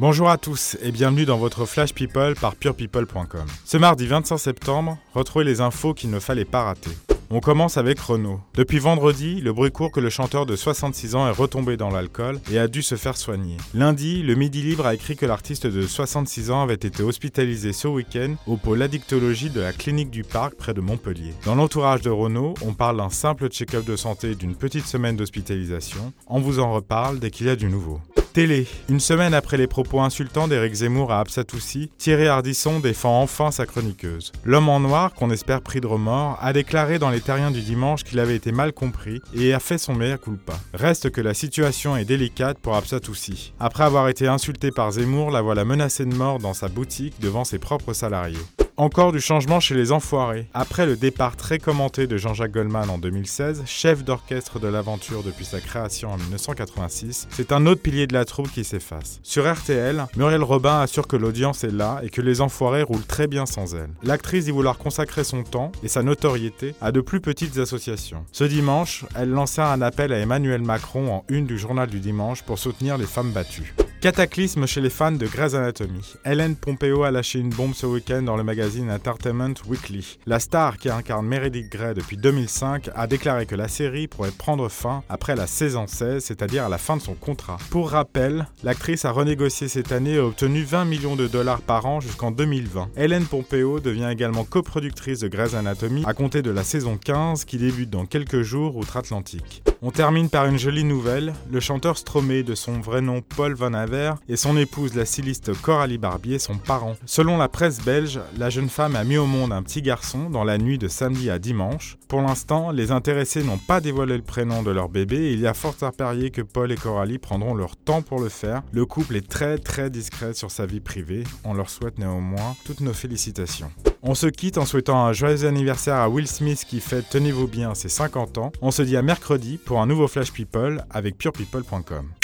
Bonjour à tous et bienvenue dans votre Flash People par purepeople.com. Ce mardi 25 septembre, retrouvez les infos qu'il ne fallait pas rater. On commence avec Renault. Depuis vendredi, le bruit court que le chanteur de 66 ans est retombé dans l'alcool et a dû se faire soigner. Lundi, le Midi Libre a écrit que l'artiste de 66 ans avait été hospitalisé ce week-end au pôle addictologie de la clinique du Parc près de Montpellier. Dans l'entourage de Renault, on parle d'un simple check-up de santé d'une petite semaine d'hospitalisation. On vous en reparle dès qu'il y a du nouveau. Télé. Une semaine après les propos insultants d'Éric Zemmour à Absatoussi, Thierry Ardisson défend enfin sa chroniqueuse. L'homme en noir, qu'on espère pris de remords, a déclaré dans les terriens du dimanche qu'il avait été mal compris et a fait son mea culpa. Reste que la situation est délicate pour Absatoussi. Après avoir été insulté par Zemmour, la voilà menacée de mort dans sa boutique devant ses propres salariés. Encore du changement chez les Enfoirés. Après le départ très commenté de Jean-Jacques Goldman en 2016, chef d'orchestre de l'aventure depuis sa création en 1986, c'est un autre pilier de la troupe qui s'efface. Sur RTL, Muriel Robin assure que l'audience est là et que les Enfoirés roulent très bien sans elle. L'actrice y vouloir consacrer son temps et sa notoriété à de plus petites associations. Ce dimanche, elle lança un appel à Emmanuel Macron en une du journal du dimanche pour soutenir les femmes battues. Cataclysme chez les fans de Grey's Anatomy. Hélène Pompeo a lâché une bombe ce week-end dans le magazine Entertainment Weekly. La star qui incarne Meredith Grey depuis 2005 a déclaré que la série pourrait prendre fin après la saison 16, c'est-à-dire à la fin de son contrat. Pour rappel, l'actrice a renégocié cette année et a obtenu 20 millions de dollars par an jusqu'en 2020. Hélène Pompeo devient également coproductrice de Grey's Anatomy à compter de la saison 15 qui débute dans quelques jours outre-Atlantique. On termine par une jolie nouvelle. Le chanteur Stromae, de son vrai nom Paul Van Et son épouse, la styliste Coralie Barbier, sont parents. Selon la presse belge, la jeune femme a mis au monde un petit garçon dans la nuit de samedi à dimanche. Pour l'instant, les intéressés n'ont pas dévoilé le prénom de leur bébé et il y a fort à parier que Paul et Coralie prendront leur temps pour le faire. Le couple est très très discret sur sa vie privée. On leur souhaite néanmoins toutes nos félicitations. On se quitte en souhaitant un joyeux anniversaire à Will Smith qui fête, tenez-vous bien, ses 50 ans. On se dit à mercredi pour un nouveau Flash People avec purepeople.com.